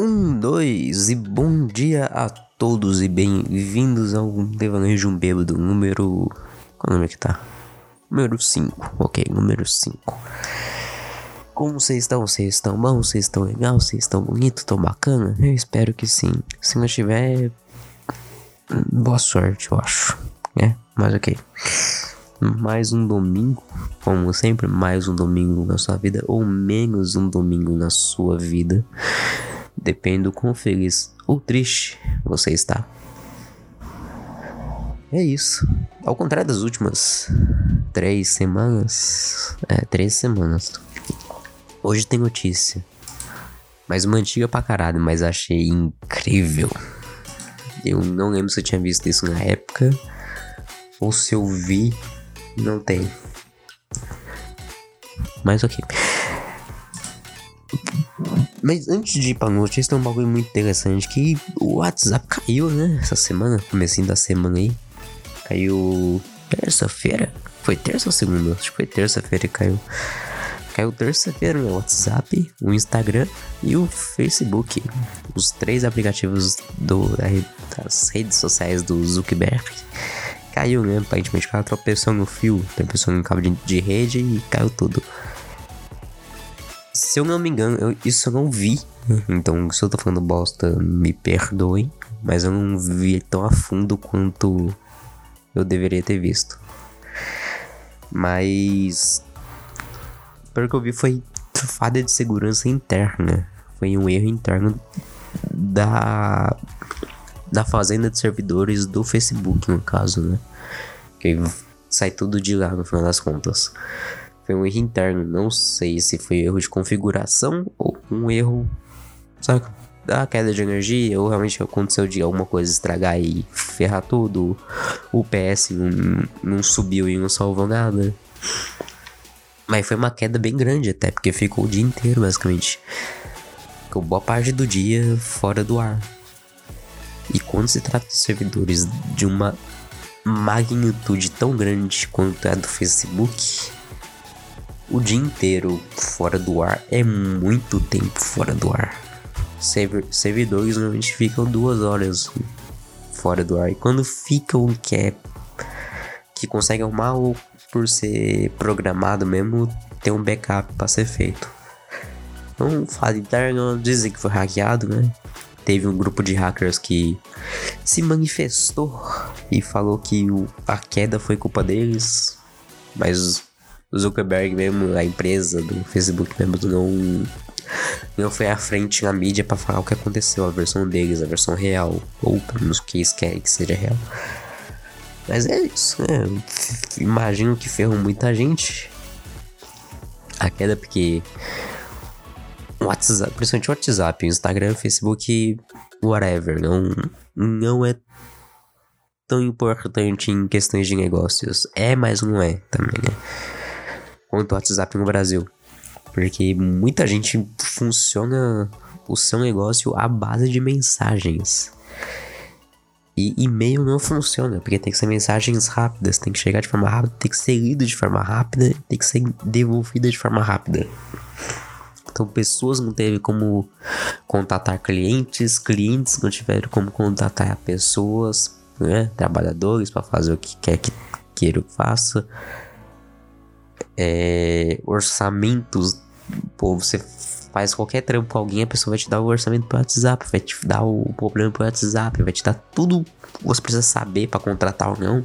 Um, dois e bom dia a todos e bem-vindos ao Devaneio de um Bêbado número. Qual número que tá? Número 5, ok, número 5. Como vocês estão? Vocês estão bons? Vocês estão legal? Vocês estão bonitos? Estão bacana? Eu espero que sim. Se não estiver, boa sorte, eu acho. É, mas ok. Mais um domingo, como sempre, mais um domingo na sua vida, ou menos um domingo na sua vida. Depende do quão feliz ou triste você está. É isso. Ao contrário das últimas três semanas. É, três semanas. Hoje tem notícia. Mas uma antiga pra caralho, mas achei incrível. Eu não lembro se eu tinha visto isso na época. Ou se eu vi não tem. Mas ok. Mas antes de ir pra notícia, tem um bagulho muito interessante que o WhatsApp caiu, né? Essa semana, comecinho da semana aí. Caiu terça-feira. Foi terça ou segunda? Acho que foi terça-feira que caiu. Caiu terça-feira o WhatsApp, o Instagram e o Facebook. Os três aplicativos do, das redes sociais do Zuckerberg caiu, né? Aparentemente cara tropeçou no fio, tropeçou no cabo de, de rede e caiu tudo. Se eu não me engano, eu, isso eu não vi. Então, se eu tô falando bosta, me perdoem. Mas eu não vi tão a fundo quanto eu deveria ter visto. Mas. Pelo que eu vi, foi falha de segurança interna. Foi um erro interno da da fazenda de servidores do Facebook, no caso, né? Que sai tudo de lá no final das contas. Foi um erro interno, não sei se foi erro de configuração ou um erro, sabe, da queda de energia ou realmente aconteceu de alguma coisa estragar e ferrar tudo. O PS não, não subiu e não salvou nada. Mas foi uma queda bem grande até, porque ficou o dia inteiro basicamente. Ficou boa parte do dia fora do ar. E quando se trata de servidores de uma magnitude tão grande quanto a do Facebook, o dia inteiro fora do ar é muito tempo fora do ar. Servidores normalmente ficam duas horas fora do ar. E quando ficam que é que consegue arrumar ou por ser programado mesmo, tem um backup para ser feito. Não fala interno, dizem que foi hackeado, né? teve um grupo de hackers que se manifestou e falou que o, a queda foi culpa deles, mas Zuckerberg mesmo, a empresa do Facebook mesmo, não, não foi à frente na mídia para falar o que aconteceu, a versão deles, a versão real, ou pelo menos o que eles querem que seja real. Mas é isso, né? Imagino que ferrou muita gente. A queda porque WhatsApp, principalmente WhatsApp, Instagram, Facebook, whatever, não, não é tão importante em questões de negócios. É, mas não é também, né? Quanto o WhatsApp no Brasil. Porque muita gente funciona o seu negócio à base de mensagens. E e-mail não funciona, porque tem que ser mensagens rápidas, tem que chegar de forma rápida, tem que ser lido de forma rápida, tem que ser devolvida de forma rápida. Então, pessoas não teve como contatar clientes, clientes não tiveram como contatar pessoas, né? Trabalhadores para fazer o que quer que queira que faça. É, orçamentos, pô, você faz qualquer trampo com alguém, a pessoa vai te dar o orçamento pro WhatsApp, vai te dar o problema pro WhatsApp, vai te dar tudo que você precisa saber para contratar ou não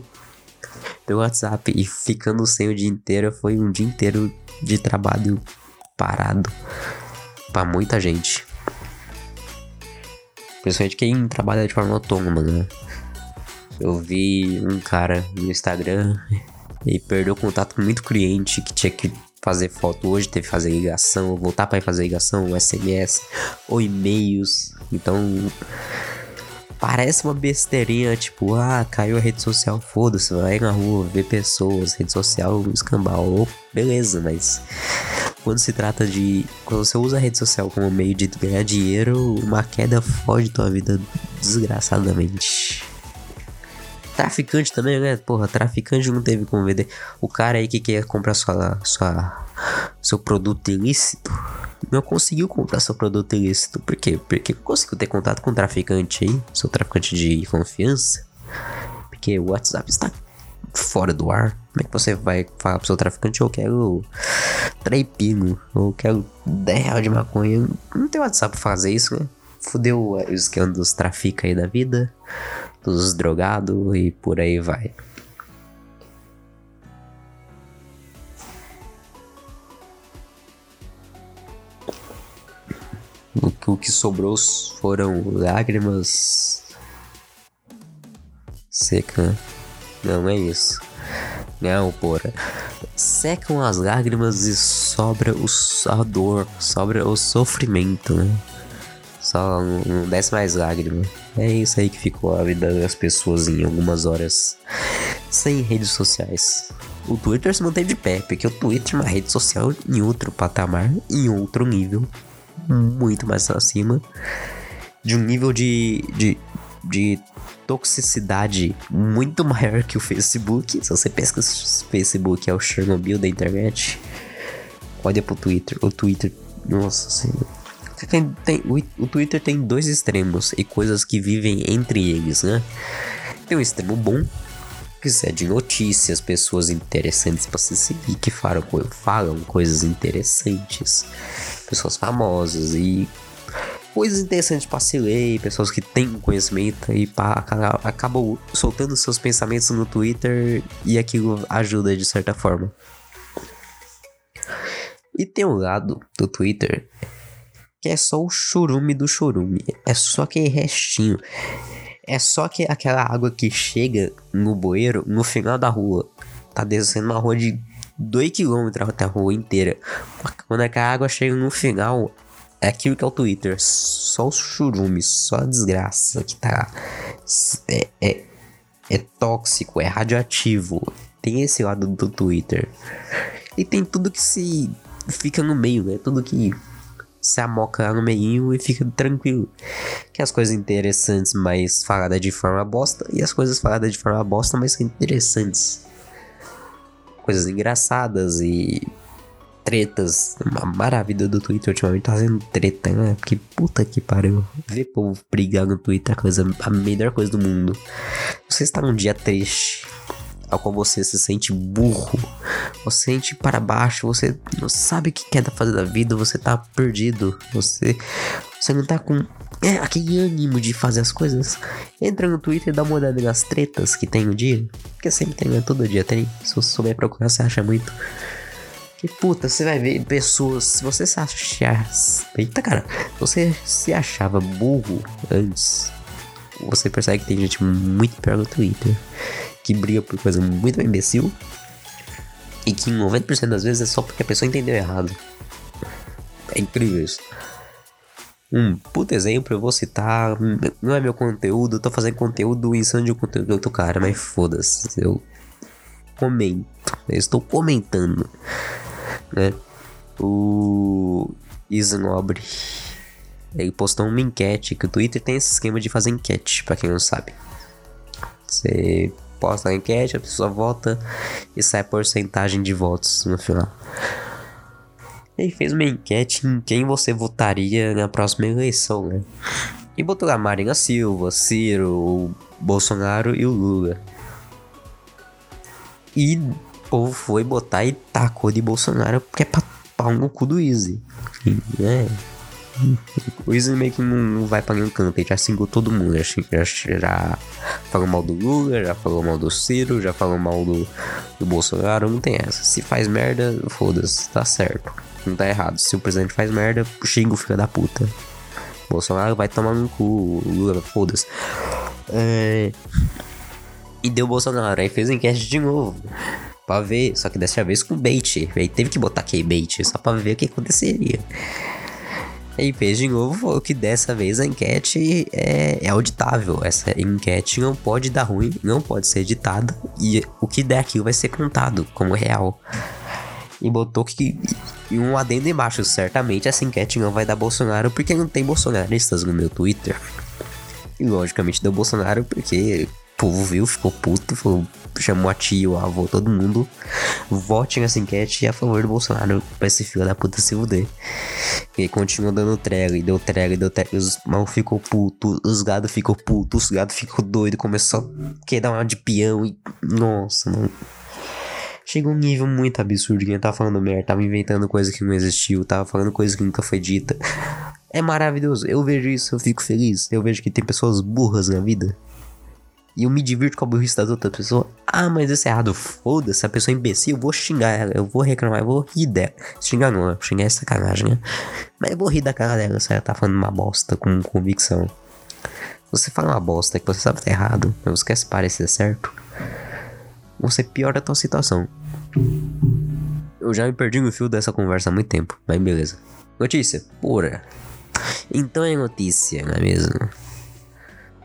pelo WhatsApp. E ficando sem o dia inteiro, foi um dia inteiro de trabalho parado para muita gente. Principalmente quem trabalha de forma autônoma, né? Eu vi um cara no Instagram e perdeu contato com muito cliente que tinha que fazer foto hoje, teve que fazer ligação, voltar para fazer ligação, SMS ou e-mails. Então parece uma besteirinha, tipo, ah, caiu a rede social, foda-se, vai na rua, ver pessoas, rede social, escambau, beleza, mas quando se trata de. Quando você usa a rede social como meio de ganhar dinheiro, uma queda foge tua vida desgraçadamente. Traficante também, né? Porra, traficante não teve como vender. O cara aí que quer comprar sua, sua, seu produto ilícito, não conseguiu comprar seu produto ilícito. Por quê? Porque conseguiu ter contato com traficante aí, seu traficante de confiança. Porque o WhatsApp está fora do ar. Como é que você vai falar pro seu traficante, eu quero 3 pino, ou quero 10 reais de maconha? Não tem WhatsApp pra fazer isso, né? Fudeu o esquema dos trafica aí da vida, dos drogados e por aí vai. O que, sobrou foram lágrimas seca. Não é isso. Não, porra. Secam as lágrimas e sobra o, a dor, sobra o sofrimento, né? Só não desce mais lágrima. É isso aí que ficou a vida das pessoas em algumas horas sem redes sociais. O Twitter se mantém de pé, porque o Twitter é uma rede social em outro patamar, em outro nível muito mais acima de um nível de, de, de toxicidade muito maior que o Facebook. Se você pensa que o Facebook é o Chernobyl da internet, olha pro Twitter. O Twitter, nossa senhora. Tem, tem, o, Twitter tem dois extremos e coisas que vivem entre eles, né? Tem um extremo bom, que é de notícias, pessoas interessantes para se seguir, que falam, falam coisas interessantes pessoas famosas e coisas interessantes para se ler, pessoas que têm conhecimento e acabam soltando seus pensamentos no Twitter e aquilo ajuda de certa forma. E tem um lado do Twitter que é só o churume do churume, é só aquele restinho. É só que aquela água que chega no bueiro no final da rua. Tá descendo uma rua de 2 km até a rua inteira. Quando é que a água chega no final, é aquilo que é o Twitter. Só os churumes, só a desgraça que tá. É, é, é tóxico, é radioativo. Tem esse lado do Twitter. E tem tudo que se fica no meio, né? Tudo que se amoca lá no meio e fica tranquilo. Que as coisas interessantes, mas faladas de forma bosta, e as coisas faladas de forma bosta, mas interessantes coisas engraçadas e tretas. A maravilha do Twitter ultimamente tá sendo treta, né? Porque puta que pariu. Ver povo brigar no Twitter é a, coisa, a melhor coisa do mundo. Você está num dia triste, ao qual você se sente burro, você sente para baixo, você não sabe o que quer fazer da vida, você tá perdido, você, você não tá com é, aquele ânimo de fazer as coisas. Entra no Twitter e dá uma olhada nas tretas que tem o dia. Porque sempre tem, né? Todo dia tem. Se você souber procurar, você acha muito. Que puta, você vai ver pessoas. Se você se achar. Eita, cara. Você se achava burro antes. Você percebe que tem gente muito pior no Twitter. Que briga por coisa muito imbecil. E que em 90% das vezes é só porque a pessoa entendeu errado. É incrível isso. Um puto exemplo, eu vou citar. Não é meu conteúdo, eu tô fazendo conteúdo insano de conteúdo do outro cara, mas foda-se. Eu comento. Eu estou comentando. Né? O Isnobre. Ele postou uma enquete, que o Twitter tem esse esquema de fazer enquete, para quem não sabe. Você posta a enquete, a pessoa vota e sai a porcentagem de votos no final. Ele fez uma enquete em quem você votaria na próxima eleição, né? E botou lá Marina Silva, Ciro, o Bolsonaro e o Lula. E o povo foi botar e tacou de Bolsonaro porque é pra pau no cu do Easy. né? O Easy meio que não vai pra nenhum canto, ele já xingou todo mundo. Já, já, já falou mal do Lula, já falou mal do Ciro, já falou mal do, do Bolsonaro. Não tem essa. Se faz merda, foda-se, tá certo não tá errado. Se o presidente faz merda, xinga o filho da puta. Bolsonaro vai tomar no cu, Lula, foda-se. É... E deu Bolsonaro, aí fez enquete de novo. Pra ver, só que dessa vez com bait. Aí teve que botar que bait só pra ver o que aconteceria. Aí fez de novo, que dessa vez a enquete é, é auditável. Essa enquete não pode dar ruim, não pode ser editada. E o que der aquilo vai ser contado como real. E botou que e um adendo embaixo, certamente essa enquete não vai dar Bolsonaro porque não tem bolsonaristas no meu Twitter. E logicamente deu Bolsonaro porque povo viu, ficou puto, falou, chamou a tia, o avô, todo mundo. Vote nessa enquete a favor do Bolsonaro pra esse filho da puta se fuder. E continuou dando trela, e deu trela, e deu trela. Os mal ficou puto, os gado ficou puto, os gado ficou doido, começou a querer dar uma de peão e. Nossa, mano. Chegou um nível muito absurdo. Quem tava falando merda, tava inventando coisa que não existiu, tava falando coisa que nunca foi dita. É maravilhoso. Eu vejo isso, eu fico feliz. Eu vejo que tem pessoas burras na vida. E eu me divirto com a burrice das outras pessoas. Ah, mas isso é errado. Foda-se, a pessoa é imbecil, eu vou xingar ela, eu vou reclamar, eu vou rir dela. Xingar não, xingar é sacanagem, né? Mas eu vou rir da cara dela se ela tá falando uma bosta com convicção. Você fala uma bosta que você sabe que tá errado, mas você quer se parecer certo, você piora a tua situação. Eu já me perdi no fio dessa conversa há muito tempo, mas beleza. Notícia, pura. Então é notícia, não é mesmo?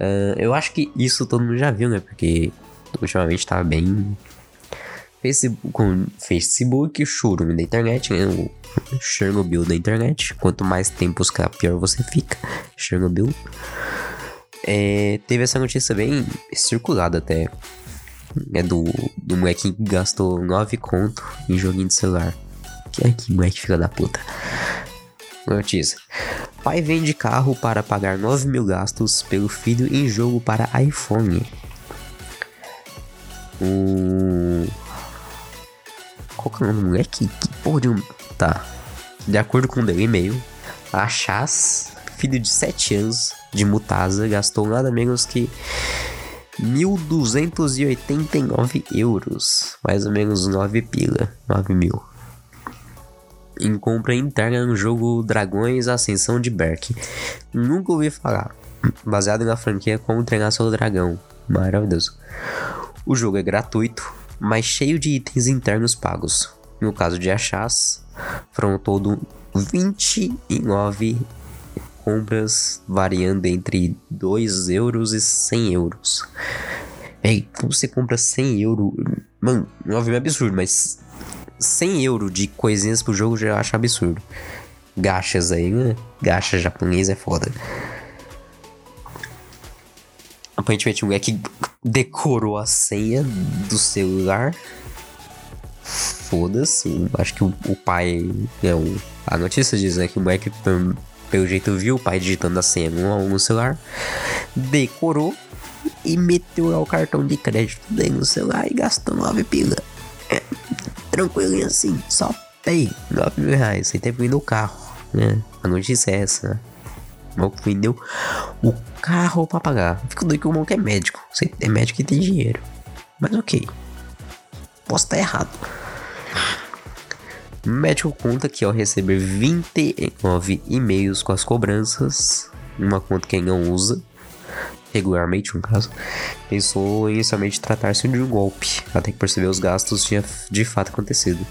Uh, eu acho que isso todo mundo já viu, né? Porque ultimamente tá bem. Facebook, com Facebook, churume da internet, né? O Chernobyl da internet. Quanto mais tempo ficar, pior você fica. Chernobyl. É, teve essa notícia bem circulada até. É do, do moleque que gastou 9 conto em joguinho de celular. Que é que moleque filha da puta. Notícia. Pai vende carro para pagar 9 mil gastos pelo filho em jogo para iPhone. Um... Qual que é o nome do moleque? Que porra de um... Tá. De acordo com o e-mail, a Chas, filho de 7 anos de Mutasa, gastou nada menos que 1.289 euros. Mais ou menos 9 pila. 9 mil em compra interna no jogo Dragões Ascensão de Berk. Nunca ouvi falar. Baseado na franquia Como Treinar Seu Dragão. Maravilhoso. O jogo é gratuito, mas cheio de itens internos pagos. No caso de Achás, foram todo 29 compras variando entre 2 euros e 100 euros. Ei, como você compra 100 euros? Mano, é absurdo, mas 100 euros de coisinhas pro jogo já acho absurdo. Gachas aí, né? Gacha japonês é foda. Aparentemente o moleque decorou a senha do celular. Foda-se. Acho que o, o pai. É, o, a notícia diz né, que o moleque, pelo jeito, viu o pai digitando a senha no, no celular. Decorou e meteu lá o cartão de crédito dele no celular e gastou 9 pila. Tranquilinho assim, só pay, 9 mil reais, ter vindo o carro, né? A notícia é essa, né? O vendeu o carro pra pagar. Fico doido que o maluco é médico. Você é médico e tem dinheiro. Mas ok. Posso estar errado. O médico conta que ao receber 29 e-mails com as cobranças, uma conta que ele não usa, regularmente no caso, pensou inicialmente tratar-se de um golpe, até que percebeu os gastos tinha de fato acontecido.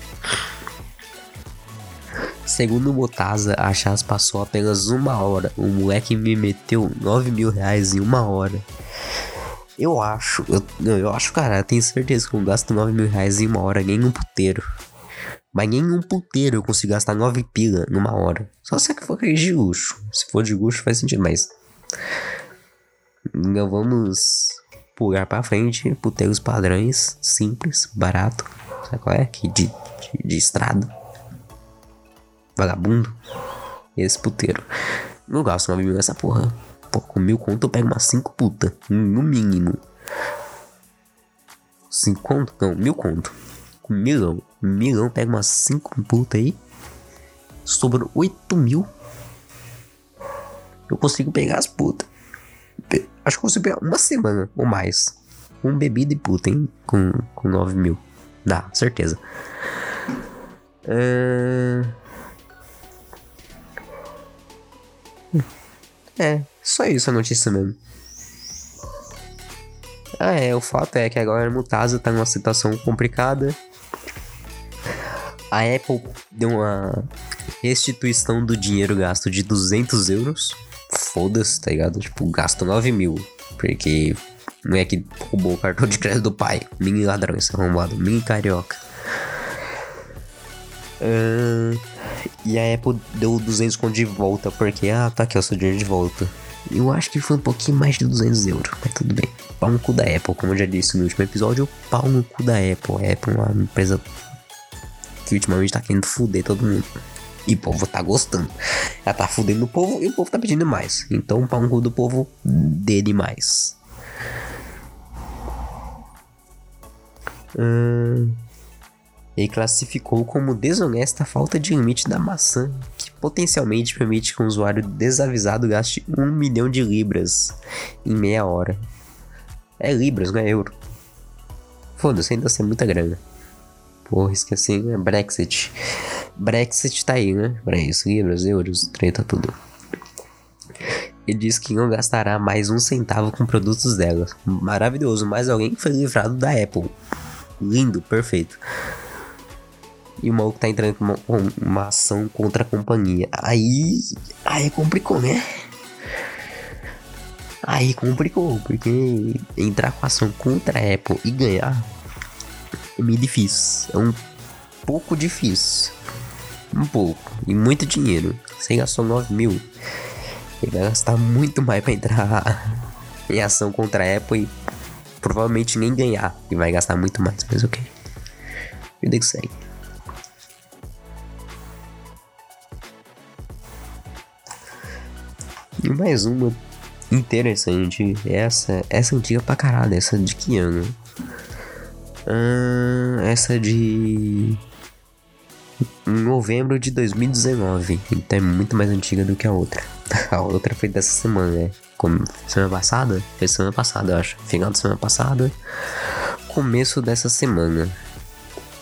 Segundo Motaza, a chás passou apenas uma hora. O moleque me meteu 9 mil reais em uma hora. Eu acho, eu, eu acho, cara, eu tenho certeza que eu gasto 9 mil reais em uma hora, nem um puteiro. Mas nem um puteiro eu consigo gastar 9 pila numa hora. Só se é for de luxo. Se for de luxo faz sentido, mas. Então vamos pular pra frente, puteiros padrões, simples, barato. Sabe qual é? Que de, de, de estrada. Vagabundo. Esse puteiro. Não gasto 9 mil nessa porra. Pô, com mil conto eu pego umas 5 puta. No mínimo. 5 conto? Não, mil conto. Com milão. Milão pega umas 5 puta aí. Sobrou 8 mil. Eu consigo pegar as putas. Acho que consigo pegar uma semana ou mais. Um bebida e puta, hein? Com, com 9 mil. Dá, certeza. Uh... É, só isso a notícia mesmo. Ah, é, o fato é que agora a Mutasa tá numa situação complicada. A Apple deu uma restituição do dinheiro gasto de 200 euros foda-se, tá ligado? Tipo, gasto 9 mil. Porque não é que roubou o cartão de crédito do pai. Mini ladrão, esse arrombado. Mini carioca. Uh, e a Apple deu 200 conto de volta. Porque, ah, tá aqui, ó, seu dinheiro de volta. Eu acho que foi um pouquinho mais de 200 euros, mas tudo bem. Pau no cu da Apple, como eu já disse no último episódio, pau no cu da Apple. A Apple é uma empresa que ultimamente tá querendo fuder todo mundo. E o povo tá gostando. Ela tá fudendo o povo e o povo tá pedindo mais. Então, pau no cu do povo, dê demais. Hum, ele classificou como desonesta a falta de limite da maçã, que potencialmente permite que um usuário desavisado gaste um milhão de libras em meia hora. É libras, não é euro. Foda-se, ainda assim é muita grana. Porra, esqueci, né? Brexit. Brexit tá aí, né? Pra isso, libras, euros, treta, tudo. Ele diz que não gastará mais um centavo com produtos dela. Maravilhoso, mas alguém foi livrado da Apple. Lindo, perfeito. E o maluco tá entrando com uma, uma, ação contra a companhia. Aí. Aí complicou, né? Aí complicou, porque entrar com ação contra a Apple e ganhar é meio difícil. É um pouco difícil. Um pouco. E muito dinheiro. Você gastou 9 mil. Ele vai gastar muito mais pra entrar em ação contra a Apple e provavelmente nem ganhar. E vai gastar muito mais, mas ok. Vida que segue. E mais uma interessante. Essa, essa antiga pra caralho. Essa de que ano? Ah, essa de novembro de 2019. Então é muito mais antiga do que a outra. A outra foi dessa semana, né? Como, semana passada? Foi semana passada, eu acho. Final da semana passada. Começo dessa semana.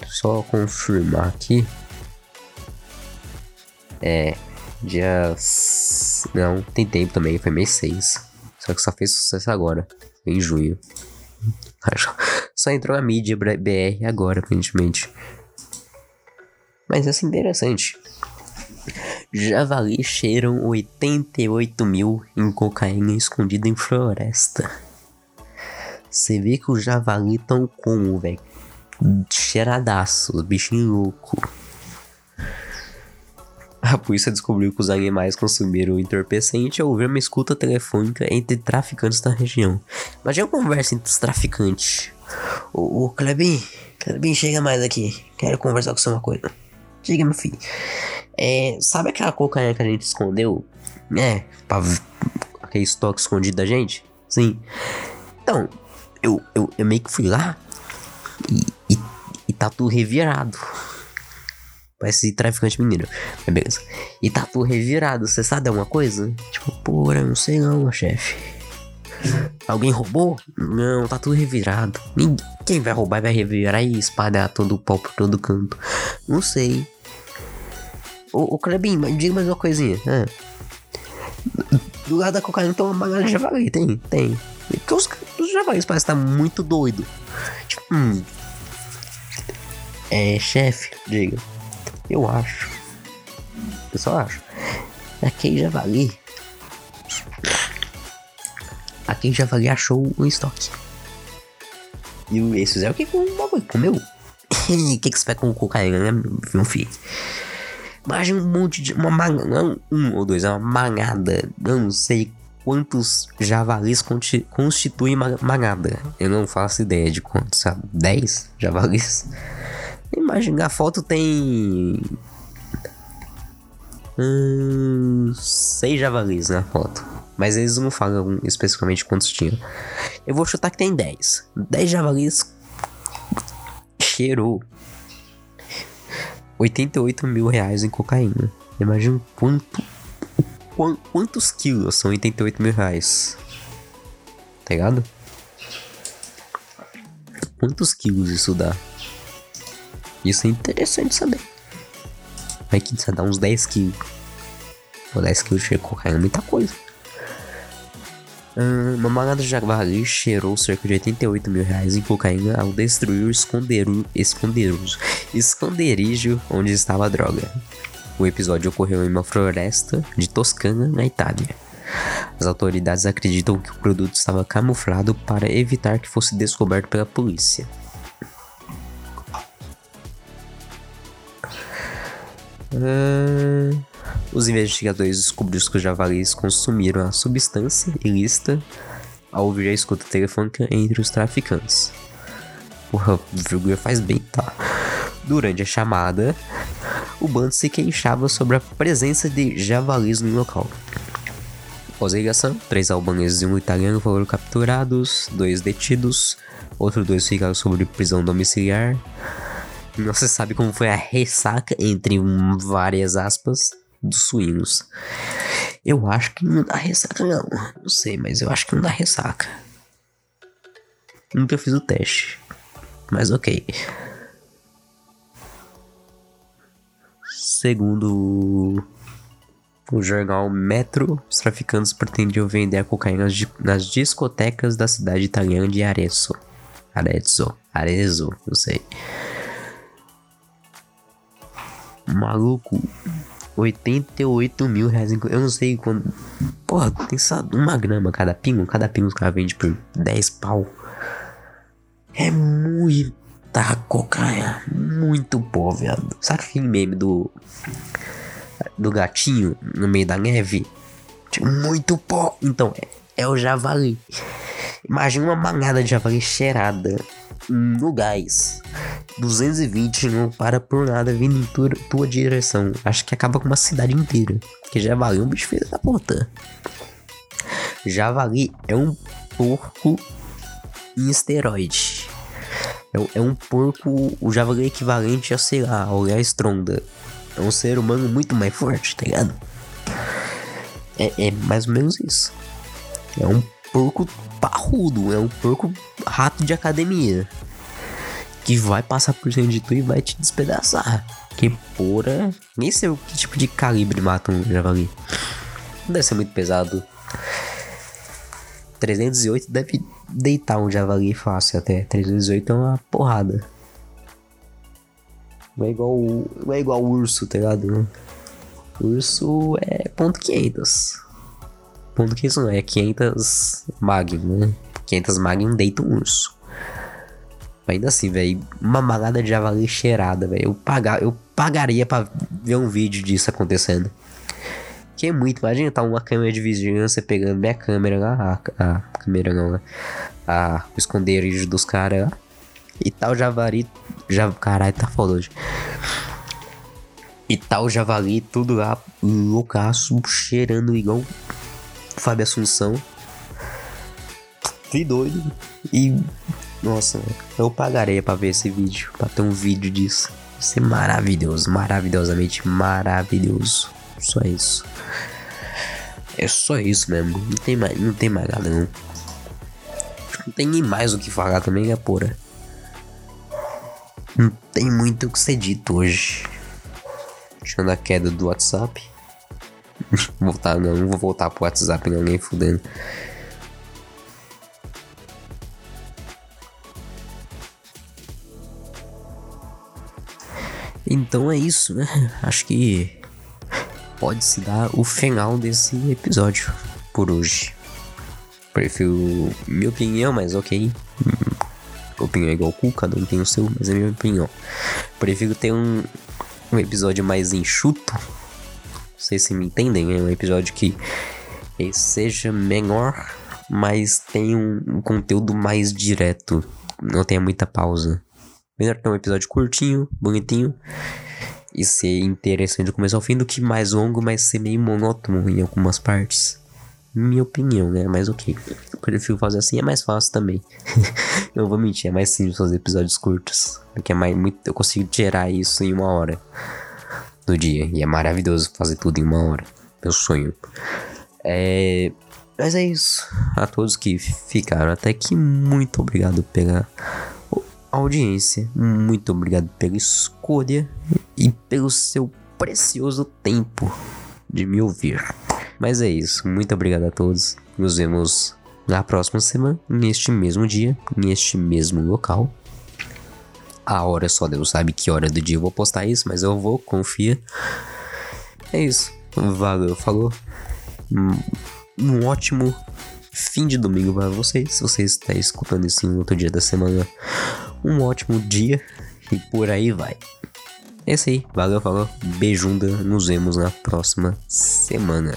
Só confirmar aqui. É. Dia. Não, tem tempo também, foi mês 6. Só que só fez sucesso agora, em junho. Só entrou a mídia BR agora, aparentemente. Mas essa é interessante. Javalis cheiram 88 mil em cocaína escondida em floresta. Você vê que o javali tão como, velho. Cheiradaço, bichinho louco. A polícia descobriu que os animais consumiram o entorpecente ao ouvir uma escuta telefônica entre traficantes da região. Imagina uma conversa entre os traficantes. Ô, ô Clebin, Clebin, chega mais aqui. Quero conversar com você uma coisa. Diga, meu filho. É, sabe aquela cocaína que a gente escondeu? É, pra aquele estoque escondido da gente? Sim. Então, eu, eu, eu meio que fui lá e, e, e tá tudo revirado. Parece traficante mineiro. Mas beleza. E tá tudo revirado. Você sabe alguma coisa? Tipo, porra, não sei não, chefe. Alguém roubou? Não, tá tudo revirado. Ninguém, quem vai roubar vai revirar e espalhar todo o pau por todo canto. Não sei. Clebinho, mas diga mais uma coisinha. Ah. Do lado da cocaína tem uma manada de javali, tem, tem. Porque os, os javalis parecem estar muito doido. Tipo, hum. É, chefe, diga. Eu acho. Eu só acho. Aquele javali. Aquele javali achou o estoque. E esses é o que com o bagulho comeu. O que, que você vai com cocaína, né, meu filho? Imagina um monte de. Uma não um ou dois, é uma manada. Não sei quantos javalis constituem manada. Eu não faço ideia de quantos, sabe? 10 javalis? Imagina, a foto tem. Hum, seis javalis na foto. Mas eles não falam especificamente quantos tinham. Eu vou chutar que tem 10. 10 javalis cheirou 88 mil reais em cocaína. Imagina quanto. Quantos quilos são 88 mil reais? Tá ligado? Quantos quilos isso dá? Isso é interessante saber. Vai que isso dá uns 10 quilos. Pô, 10 quilos de cocaína é muita coisa. Uh, uma manada de javali cheirou cerca de 88 mil reais em cocaína ao destruir o escondero, esconderijo, esconderijo onde estava a droga. O episódio ocorreu em uma floresta de Toscana, na Itália. As autoridades acreditam que o produto estava camuflado para evitar que fosse descoberto pela polícia. Uh, Os investigadores descobriram que os javalis consumiram a substância ilícita ao ouvir a escuta telefônica entre os traficantes. Porra, vírgula faz bem, tá? Durante a chamada, o bando se queixava sobre a presença de javalis no local. Após a ligação, três albaneses e um italiano foram capturados, dois detidos, outros dois ficaram sob prisão domiciliar. Não se sabe como foi a ressaca, entre várias aspas, dos suínos. Eu acho que não dá ressaca, não. Não sei, mas eu acho que não dá ressaca. Nunca fiz o teste. Mas ok. Segundo o jornal Metro, os traficantes pretendiam vender a cocaína nas discotecas da cidade italiana de Arezzo. Arezzo, Arezzo, não sei. Maluco, 88 mil reais. Eu não sei quando. Porra, tem só uma grama cada pingo. Cada pingo os caras vendem por 10 pau. É muita cocaína. Muito pó, viado. Sabe aquele meme do do gatinho no meio da neve. Tinha muito pó. Então, é, é o javali. Imagina uma manada de javali cheirada no gás. 220 não para por nada vindo em tua, tua direção. Acho que acaba com uma cidade inteira. Porque javali é um bicho feio da puta. Javali é um porco em esteroide. É, é um porco, o javali é equivalente a, sei lá, ao Stronda. É um ser humano muito mais forte, tá ligado? É, é mais ou menos isso. É um porco parrudo, é um porco rato de academia. Que vai passar por cima de tu e vai te despedaçar. Que porra. Nem sei o que tipo de calibre mata um javali. Não deve ser muito pesado. 308 deve deitar um javali fácil até. 308 é uma porrada. Não é igual, não é igual urso, tá ligado? Urso é ponto 500. Ponto 500 não, é 500 magnum, né? 500 magnum deita um urso. Ainda assim, velho, uma malada de javali cheirada, velho. Eu, pagar, eu pagaria pra ver um vídeo disso acontecendo. Que é muito, imagina tá uma câmera de vigilância pegando minha câmera lá, a, a câmera não, né? A, o esconderijo dos caras lá. E tal javali. Já, caralho, tá foda hoje. E tal javali, tudo lá, loucaço, cheirando igual Fábio Assunção. Que doido. E. Nossa, eu pagaria pra ver esse vídeo. Pra ter um vídeo disso. Vai ser maravilhoso. Maravilhosamente maravilhoso. Só isso. É só isso mesmo. Não tem mais, não tem mais nada não. Não tem nem mais o que falar também, é pura. Não tem muito o que ser dito hoje. Tirando a queda do WhatsApp. voltar, não, não vou voltar pro WhatsApp, ninguém fudendo. Então é isso, né? Acho que pode se dar o final desse episódio por hoje. Prefiro minha opinião, mas ok opinião é igual cu, cada um tem o seu, mas é minha opinião. Prefiro ter um, um episódio mais enxuto. Não sei se me entendem, é um episódio que seja menor, mas tem um, um conteúdo mais direto. Não tenha muita pausa. Melhor ter um episódio curtinho, bonitinho. E ser interessante do começo ao fim do que mais longo, mas ser meio monótono em algumas partes minha opinião, né? Mas ok. Eu prefiro fazer assim, é mais fácil também. eu vou mentir, é mais simples fazer episódios curtos. Porque é mais, muito, eu consigo gerar isso em uma hora do dia. E é maravilhoso fazer tudo em uma hora. Meu sonho. É. Mas é isso. A todos que ficaram até aqui, muito obrigado pela audiência. Muito obrigado pela escolha e pelo seu precioso tempo de me ouvir. Mas é isso. Muito obrigado a todos. Nos vemos na próxima semana, neste mesmo dia, neste mesmo local. A hora só Deus sabe que hora do dia eu vou postar isso, mas eu vou, confia. É isso. Valeu, falou. Um ótimo fim de domingo para vocês. Se você está escutando isso em outro dia da semana, um ótimo dia e por aí vai. É isso aí. Valeu, falou. Beijunda. Nos vemos na próxima semana.